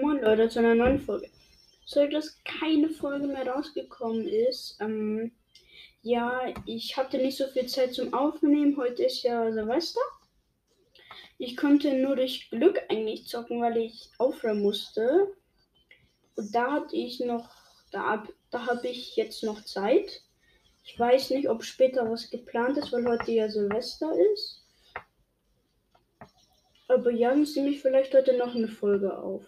Moin Leute zu einer neuen Folge. Sollte dass keine Folge mehr rausgekommen ist, ähm, ja, ich hatte nicht so viel Zeit zum Aufnehmen. Heute ist ja Silvester. Ich konnte nur durch Glück eigentlich zocken, weil ich aufhören musste. Und da hatte ich noch, da, da habe ich jetzt noch Zeit. Ich weiß nicht, ob später was geplant ist, weil heute ja Silvester ist. Aber ja, ich nehme ich vielleicht heute noch eine Folge auf.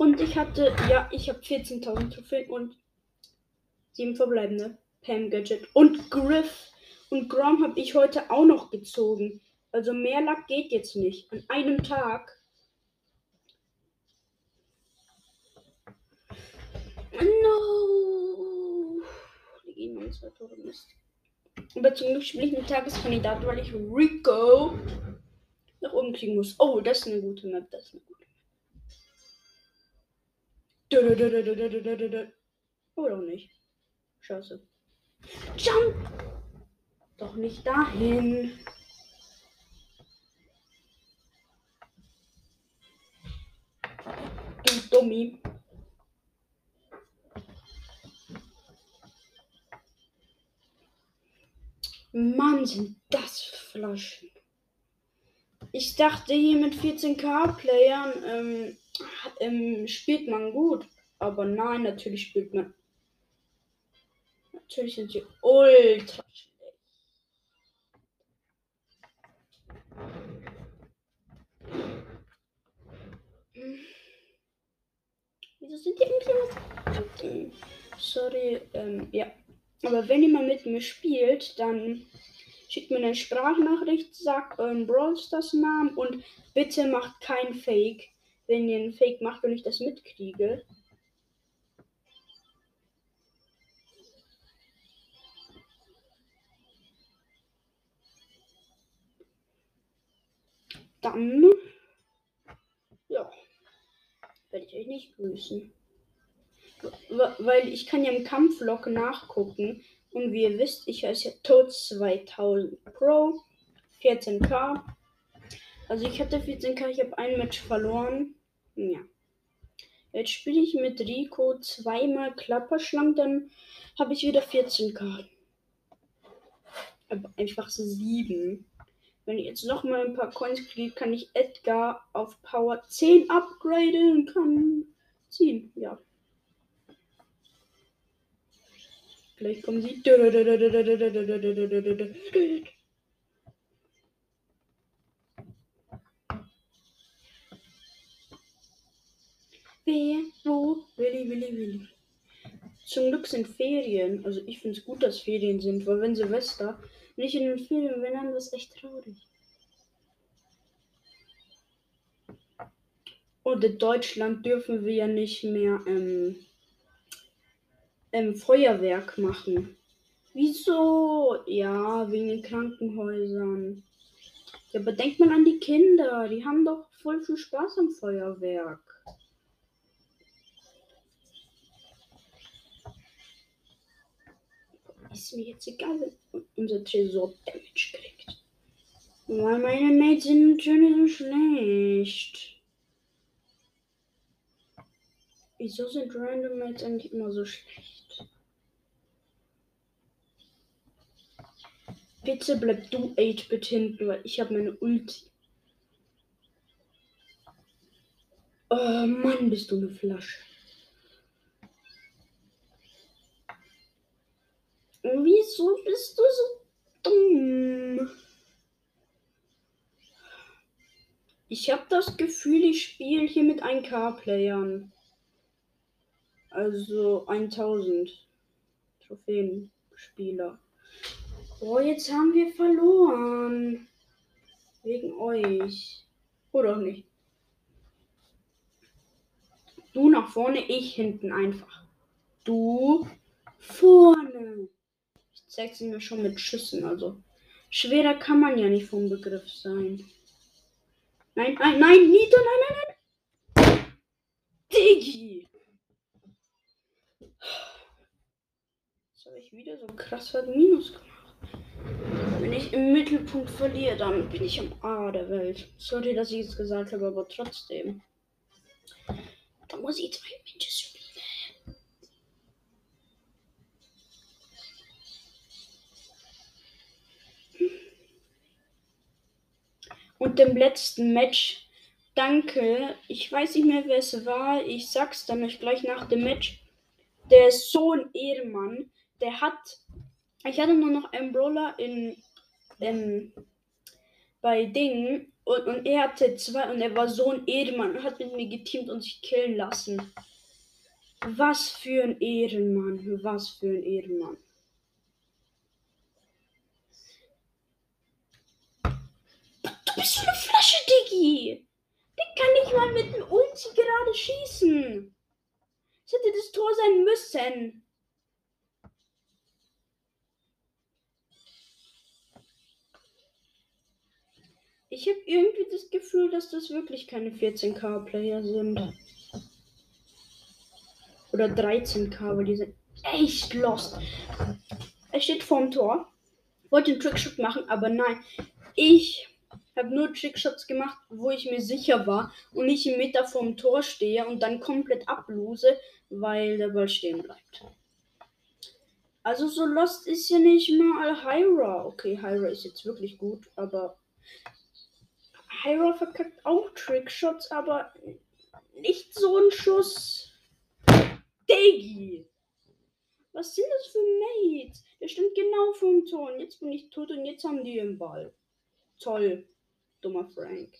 Und ich hatte, ja, ich habe 14.000 Trophäen und 7 verbleibende. Pam Gadget und Griff. Und Grom habe ich heute auch noch gezogen. Also mehr Lack geht jetzt nicht. An einem Tag. No. Die gehen meine zwei Tore Mist. Aber zum Glück spiele ich einen Tageskandidat, weil ich Rico nach oben kriegen muss. Oh, das ist eine gute Map. Das ist eine gute. Oder nicht. Scheiße. Jump! Doch nicht dahin. Du Dummi. Mann, sind das Flaschen. Ich dachte hier mit 14k-Playern ähm, ähm, spielt man gut. Aber nein, natürlich spielt man. Natürlich sind sie ultra schlecht. Wieso sind die irgendwie Sorry, ähm, ja. Aber wenn ihr mal mit mir spielt, dann schickt mir eine Sprachnachricht, sagt euren Brawl Stars Namen und bitte macht kein Fake. Wenn ihr einen Fake macht und ich das mitkriege. Dann, ja, werde ich euch nicht grüßen. Weil ich kann ja im Kampflog nachgucken. Und wie ihr wisst, ich heiße ja Tod 2000 Pro. 14k. Also ich hatte 14k, ich habe ein Match verloren. Ja. Jetzt spiele ich mit Rico zweimal Klapperschlangen, dann habe ich wieder 14k. Aber einfach 7. Wenn ich jetzt noch mal ein paar Coins kriege, kann ich Edgar auf Power 10 upgraden und kann ziehen. Ja. Gleich kommen sie. Wer, wo, Willi, Willi, Willi. Zum Glück sind Ferien. Also ich finde es gut, dass Ferien sind, weil wenn Silvester nicht in den Ferien wäre, dann ist echt traurig. Und in Deutschland dürfen wir ja nicht mehr ähm, ähm, Feuerwerk machen. Wieso? Ja, wegen den Krankenhäusern. Ja, aber denkt man an die Kinder. Die haben doch voll viel Spaß am Feuerwerk. Ist mir jetzt egal, wenn unser Tresor Damage kriegt. Weil meine Mates sind natürlich so schlecht. Wieso sind Random Mates eigentlich immer so schlecht? Bitte bleib du 8-Bit hinten, weil ich habe meine Ulti. Oh Mann, bist du eine Flasche. Wieso bist du so dumm? Ich habe das Gefühl, ich spiele hier mit 1K-Playern. Also 1000 Trophäenspieler. Oh, jetzt haben wir verloren. Wegen euch. Oder nicht. Du nach vorne, ich hinten einfach. Du vorne. Ich zeig's mir schon mit Schüssen, also. Schwerer kann man ja nicht vom Begriff sein. Nein, nein, nein, Nita, nein, nein, nein. Digi. Jetzt habe ich wieder so krass was Minus gemacht. Wenn ich im Mittelpunkt verliere, dann bin ich am A der Welt. Sorry, dass ich es gesagt habe, aber trotzdem. Da muss ich zwei Menschen spielen. Und im letzten Match, danke, ich weiß nicht mehr, wer es war, ich sag's dann euch gleich nach dem Match. Der ist so ein Ehrenmann, der hat, ich hatte nur noch einen Brawler in, in bei Dingen und, und er hatte zwei und er war so ein Ehrenmann und hat mit mir geteamt und sich killen lassen. Was für ein Ehrenmann, was für ein Ehrenmann. Bist so eine Flasche, Diggi. Der kann nicht mal mit dem Ulti gerade schießen. Es hätte das Tor sein müssen. Ich habe irgendwie das Gefühl, dass das wirklich keine 14k-Player sind. Oder 13k, weil die sind echt lost. Er steht vorm Tor. Wollte einen Trickshot machen, aber nein. Ich habe nur Trickshots gemacht, wo ich mir sicher war und nicht im Meter vorm Tor stehe und dann komplett ablose, weil der Ball stehen bleibt. Also so lost ist ja nicht mal Hyra. Okay, Hyra ist jetzt wirklich gut, aber Hyra verkackt auch Trickshots, aber nicht so ein Schuss. Diggi! Was sind das für Mates? Der stimmt genau vom Tor. Und jetzt bin ich tot und jetzt haben die den Ball. Toll, dummer Frank.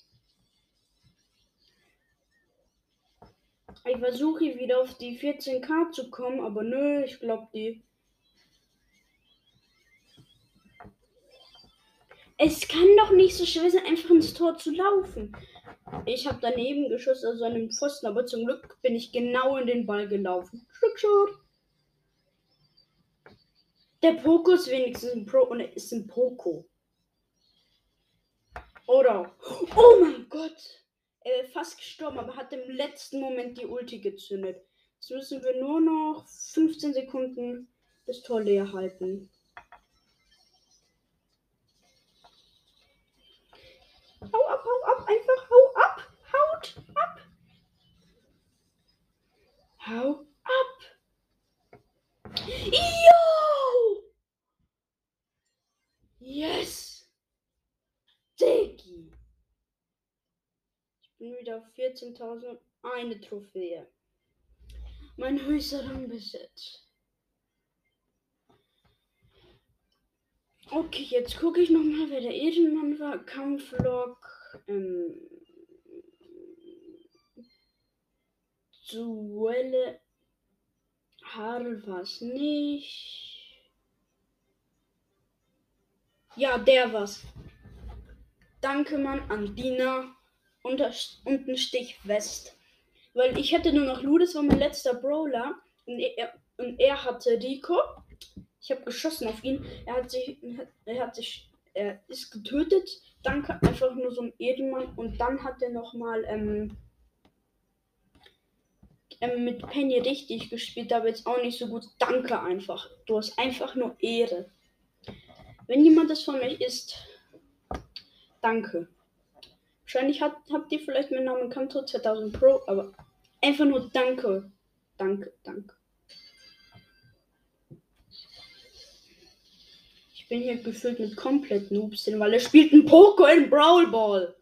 Ich versuche wieder auf die 14k zu kommen, aber nö, ich glaube die. Es kann doch nicht so schwer sein, einfach ins Tor zu laufen. Ich habe daneben geschossen, also an dem Pfosten, aber zum Glück bin ich genau in den Ball gelaufen. Trickshot. Der Poco ist wenigstens ein Pro und ist ein Poco. Oder. Oh mein Gott! Er ist fast gestorben, aber hat im letzten Moment die Ulti gezündet. Jetzt müssen wir nur noch 15 Sekunden das Tor leer halten. Hau ab, hau ab, einfach hau ab, haut ab. Hau ab. Yo! Yes! Diggi! Ich bin wieder auf 14.000 eine Trophäe. Mein höchster Besitz. Okay, jetzt gucke ich nochmal, wer der Ehrenmann war. Kampflog. Ähm, Duelle. Harl war es nicht. Ja, der war's. Danke, Mann, an Dina. Unter, unten Stich West. Weil ich hatte nur noch Lu, das war mein letzter Brawler. Und er, und er hatte Rico. Ich habe geschossen auf ihn. Er hat sich, er hat sich, er ist getötet. Danke, einfach nur so ein Edelmann. Und dann hat er noch mal ähm, ähm, mit Penny richtig gespielt, aber jetzt auch nicht so gut. Danke einfach. Du hast einfach nur Ehre. Wenn jemand das von euch ist, danke. Wahrscheinlich hat, habt ihr vielleicht meinen Namen Kanto 2000 Pro, aber einfach nur danke. Danke, danke. Ich bin hier gefüllt mit komplett Noobs, weil er spielt ein Poco in Brawl Ball.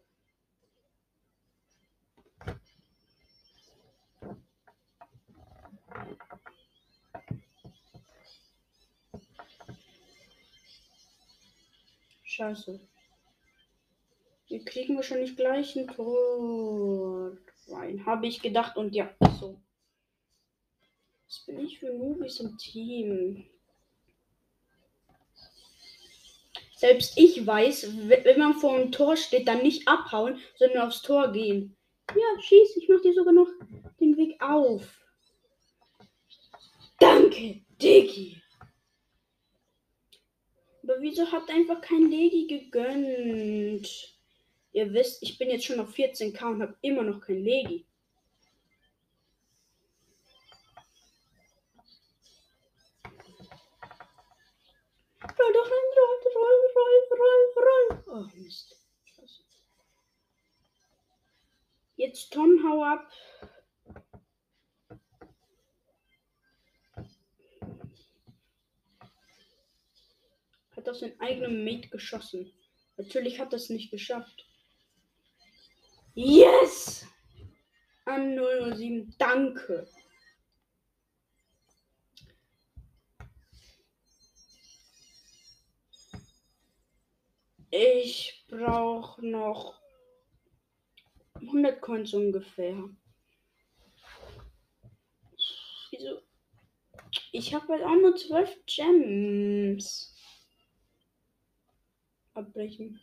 Scheiße. Wir kriegen wahrscheinlich gleich ein Tor rein. Habe ich gedacht und ja, so. Was bin ich für Movies im Team? Selbst ich weiß, wenn man vor dem Tor steht, dann nicht abhauen, sondern aufs Tor gehen. Ja, schieß, ich mach dir sogar noch den Weg auf. Danke, Diggi. Aber wieso hat einfach kein Legi gegönnt? Ihr wisst, ich bin jetzt schon auf 14k und habe immer noch kein Legi. Roll doch rein, roll, roll, roll, roll, roll. Oh, Mist. Jetzt Tom, hau ab. Hat aus seinem eigenen Mate geschossen. Natürlich hat er es nicht geschafft. Yes! An 007. Danke. Ich brauche noch 100 Coins ungefähr. Wieso? Ich habe halt auch nur 12 Gems. Abbrechen.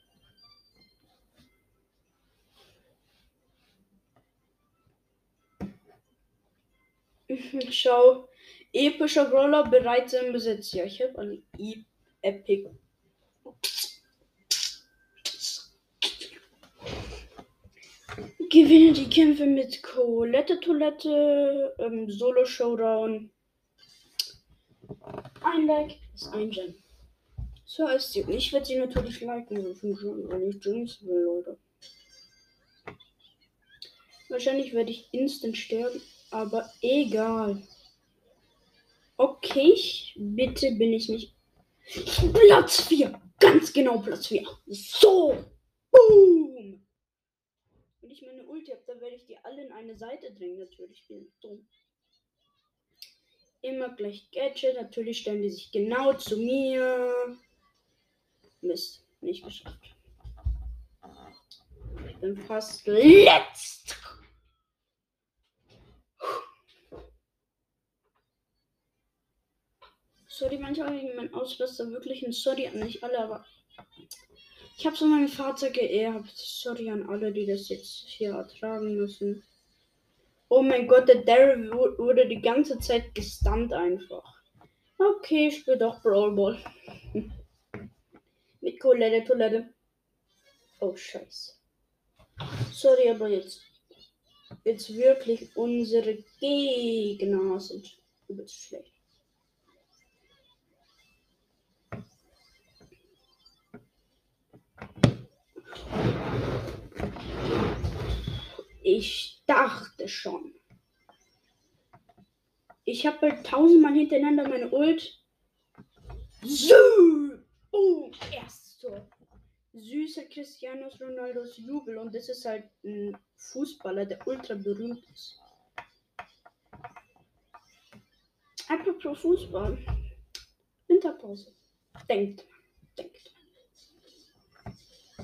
Schau, epischer Brawler bereits im Besitz. Ja, ich habe einen e Epic Gewinne die Kämpfe mit Colette Toilette, ähm, Solo Showdown. Ein Like ist ein Gem. So heißt sie. Und ich werde sie natürlich liken, wenn ich Gems will, Leute. Wahrscheinlich werde ich instant sterben, aber egal. Okay, bitte bin ich nicht. Platz 4! Ganz genau Platz 4. So! Boom! Wenn ich meine Ulti habe, dann werde ich die alle in eine Seite drängen. Natürlich bin ich dumm. Immer gleich Gadget. Natürlich stellen die sich genau zu mir. Mist, nicht geschafft. Ich bin fast letzt. Sorry, manchmal wegen mein Ausraster wirklich ein Sorry an nicht alle, aber ich habe so meinen Vater geerbt. Sorry an alle, die das jetzt hier ertragen müssen. Oh mein Gott, der Daryl wurde die ganze Zeit gestunt einfach. Okay, ich spiele doch Brawl Ball. Mit Colette, Toilette. Oh, scheiße. Sorry, aber jetzt. Jetzt wirklich unsere Gegner sind übelst schlecht. Ich dachte schon. Ich habe halt tausendmal hintereinander meine Ult. So! Boom! Erst so. Süßer Cristiano Ronaldos Jubel. Und das ist halt ein Fußballer, der ultra berühmt ist. Apropos Fußball. Winterpause. Denkt. Denkt.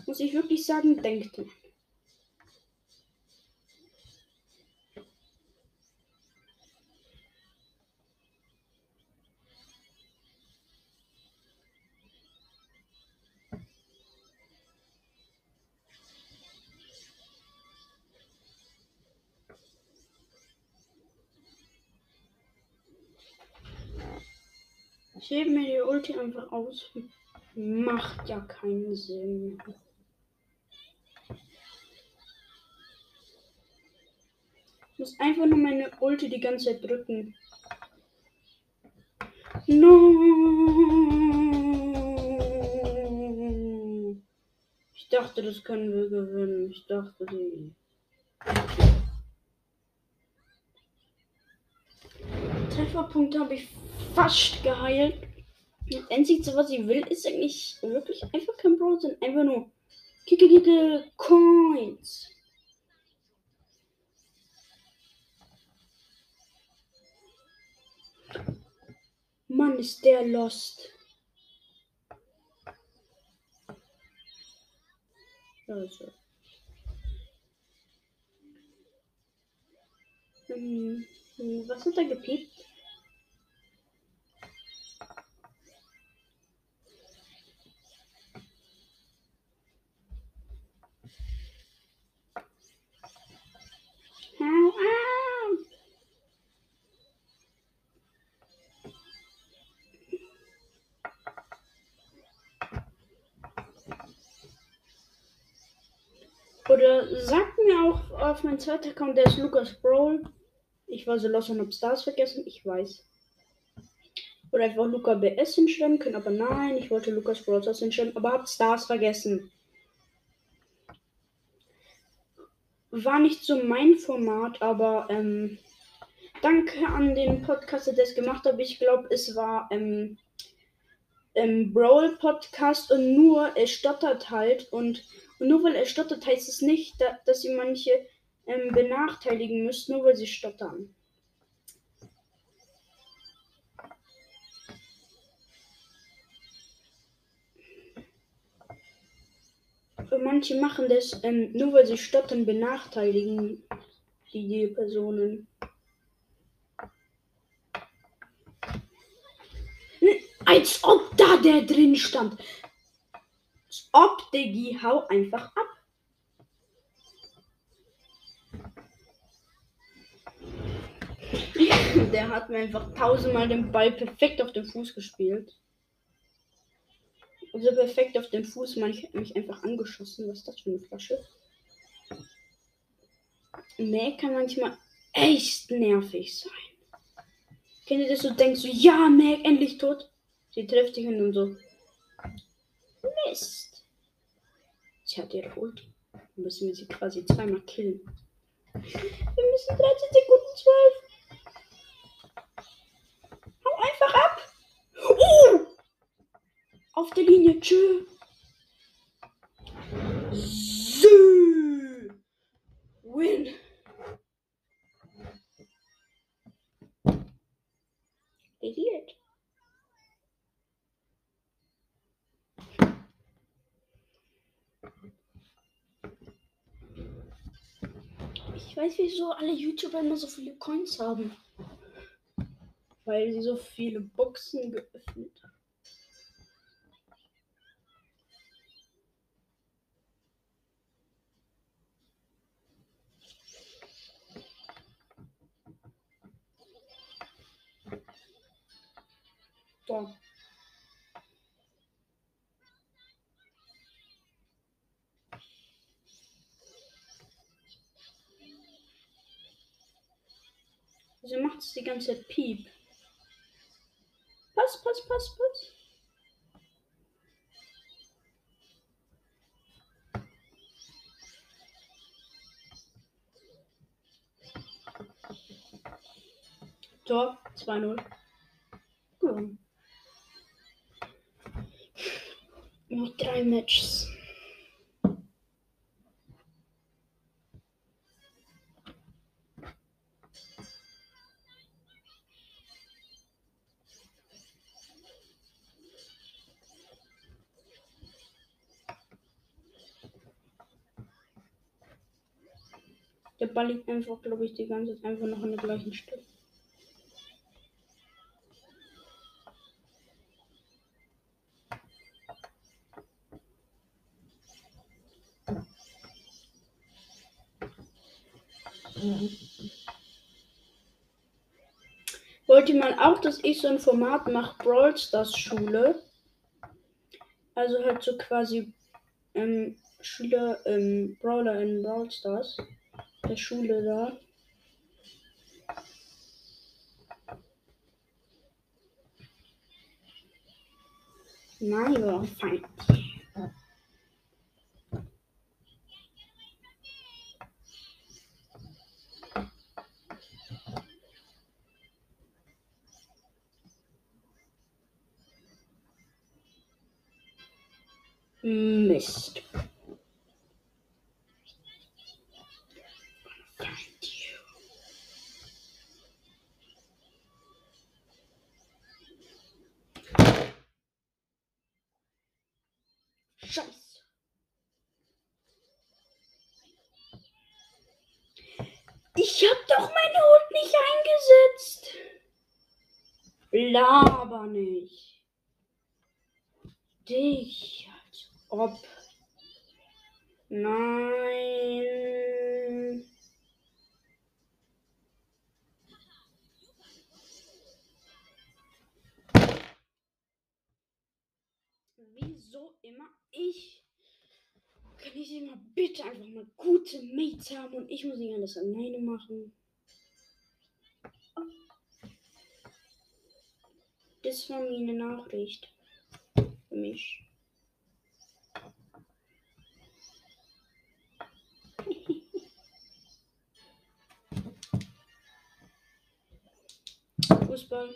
Muss ich wirklich sagen, denkt. Ich hebe mir die Ulti einfach aus. Macht ja keinen Sinn. Ich muss einfach nur meine Ulti die ganze Zeit drücken. No! Ich dachte, das können wir gewinnen. Ich dachte, die. Trefferpunkte habe ich fast geheilt. Das Einzige, was ich will, ist eigentlich wirklich einfach kein Bro, sondern einfach nur Kicke, Kicke, Coins. Mann, ist der lost. Also. Hm was hat er gepiept? auf meinen zweiten Account, der ist Lukas Brawl. Ich war so los und hab Stars vergessen, ich weiß. Oder ich wollte Luca BS hinschreiben können, aber nein, ich wollte Lukas Brawl Stars hinschreiben, aber hab Stars vergessen. War nicht so mein Format, aber ähm, danke an den Podcast, der das gemacht hat. Ich glaube, es war ähm, ähm, Brawl Podcast und nur er stottert halt und, und nur weil er stottert heißt es nicht, da, dass sie manche ähm, benachteiligen müssen, nur weil sie stottern. Und manche machen das ähm, nur weil sie stottern, benachteiligen die, die Personen. Als ob da der drin stand. Als ob, Diggi, hau einfach ab. Der hat mir einfach tausendmal den Ball perfekt auf den Fuß gespielt. Also perfekt auf den Fuß, man, ich mich einfach angeschossen. Was ist das für eine Flasche? Mac kann manchmal echt nervig sein. Kennt ihr das so, denkst du, ja, Mac, endlich tot? Sie trifft dich und so. Mist. Sie hat ihre Ulti. Dann müssen wir sie quasi zweimal killen. Wir müssen 13 Sekunden 12. Hau einfach ab. Uh! Auf der Linie. Tschö. So. Win. Idiot. Ich weiß, wieso alle YouTuber immer so viele Coins haben. Weil sie so viele Boxen geöffnet macht said peep. Pass, pass, pass, pass. Tor 2-0. Gewonnen. Noch drei Matches. Ball liegt einfach, glaube ich, die ganze Zeit einfach noch an der gleichen Stelle. Wollte man auch, dass ich so ein Format mache, Brawl Stars Schule. Also halt so quasi ähm, Schüler, ähm, Brawler in Brawl Stars. Der Schule da. Nein, war fein. Mist. Scheiße. Ich hab doch meine Hut nicht eingesetzt. Laber nicht. Dich, als ob. Nein. ich. Kann ich immer bitte einfach mal gute Mates haben und ich muss nicht alles alleine machen. Das war mir eine Nachricht. Für mich. Fußball.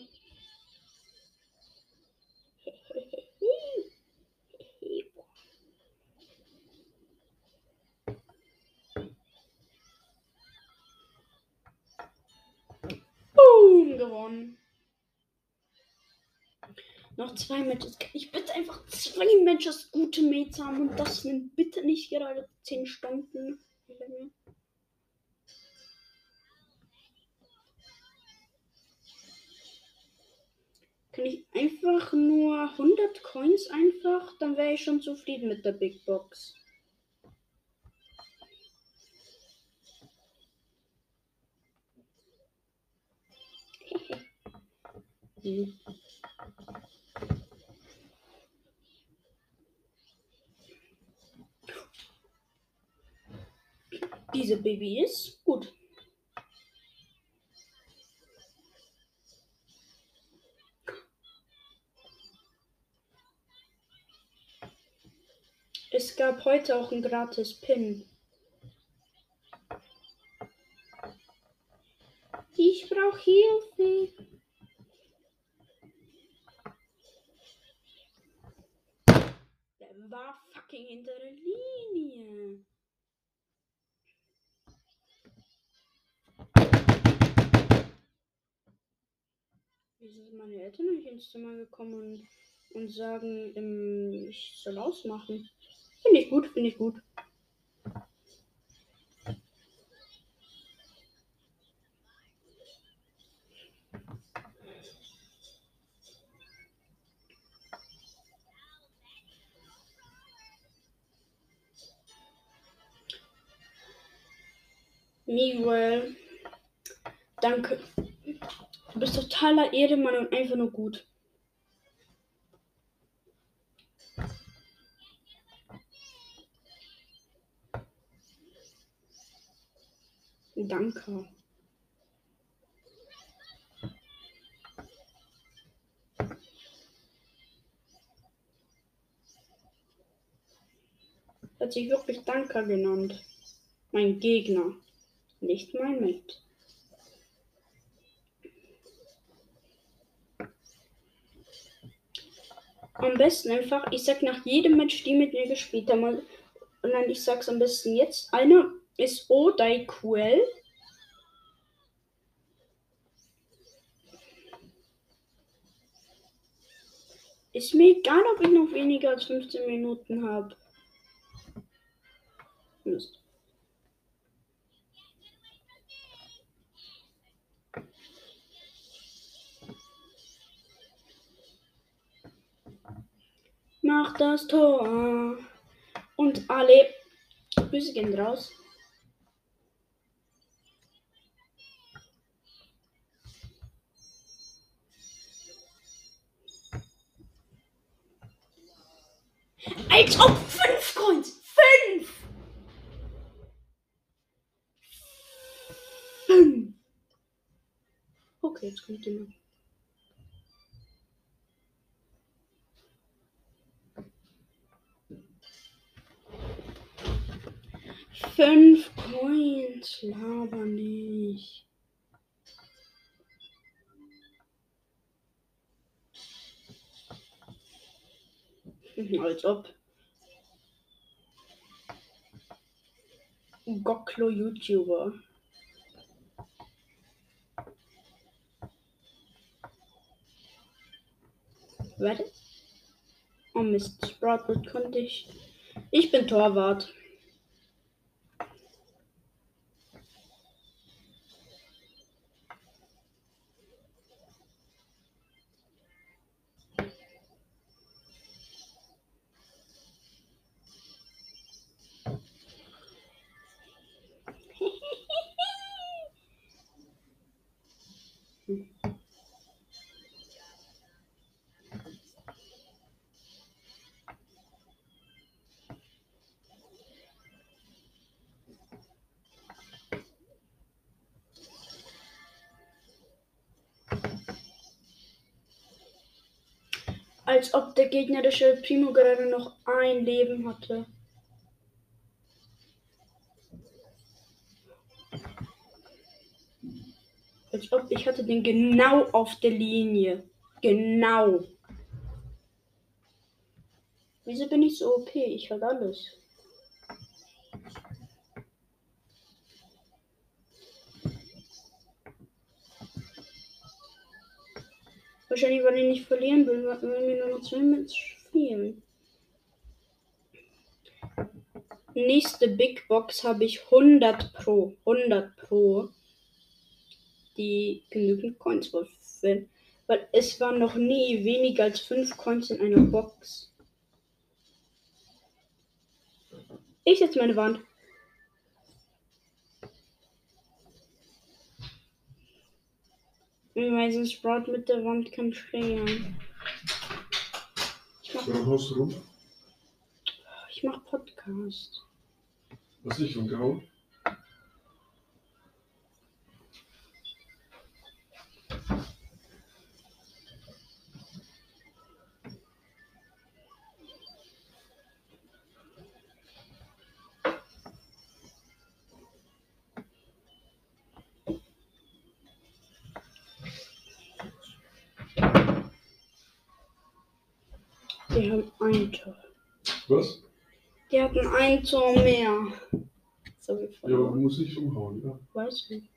Gewonnen. Noch zwei Matches. Ich bitte einfach zwei Matches gute Mates haben und das nimmt bitte nicht gerade 10 Stunden. Kann ich einfach nur 100 Coins einfach, dann wäre ich schon zufrieden mit der Big Box. Hm. Diese Baby ist gut. Es gab heute auch ein gratis Pin. Ich brauche Hilfe. Der war fucking hinter der Linie. Wieso sind meine Eltern nicht ins Zimmer gekommen und, und sagen, ähm, ich soll ausmachen? Finde ich gut, finde ich gut. Miguel, danke. Du bist totaler Ehemann und einfach nur gut. Danke. Hat sich wirklich Danke genannt. Mein Gegner, nicht mein Mate. Am besten einfach, ich sag nach jedem Match, die mit mir gespielt haben, und dann ich sag's am besten jetzt. Einer ist Odaiquel. Ist mir egal, ob ich noch weniger als 15 Minuten habe. Mist. Mach das Tor. Und alle Grüße gehen raus. Als ob fünf Coins. Fünf. Fünf. Okay, jetzt kommt jemand. Als ob. Goklo YouTuber. Warte. Oh Mist, Sprout konnte ich. Ich bin Torwart. Als ob der gegnerische Primo gerade noch ein Leben hatte. Als ob ich hatte den genau auf der Linie. Genau. Wieso bin ich so OP? Ich halt alles. Wahrscheinlich, weil ich nicht verlieren will, weil mir nur noch zwei Matches fehlen. Nächste Big Box habe ich 100 Pro. 100 Pro. Die genügend Coins würfeln. Weil es waren noch nie weniger als 5 Coins in einer Box. Ich setze meine Wand. Weil sonst Sprout mit der Wand kann stehen. Ich mach, Warum haust du rum? ich mach Podcast. Was ich umgehauen? Die haben ein Tor. Was? Die hatten ein Tor mehr. So wie Ja, aber verloren. muss ich umhauen, ja. Weiß nicht.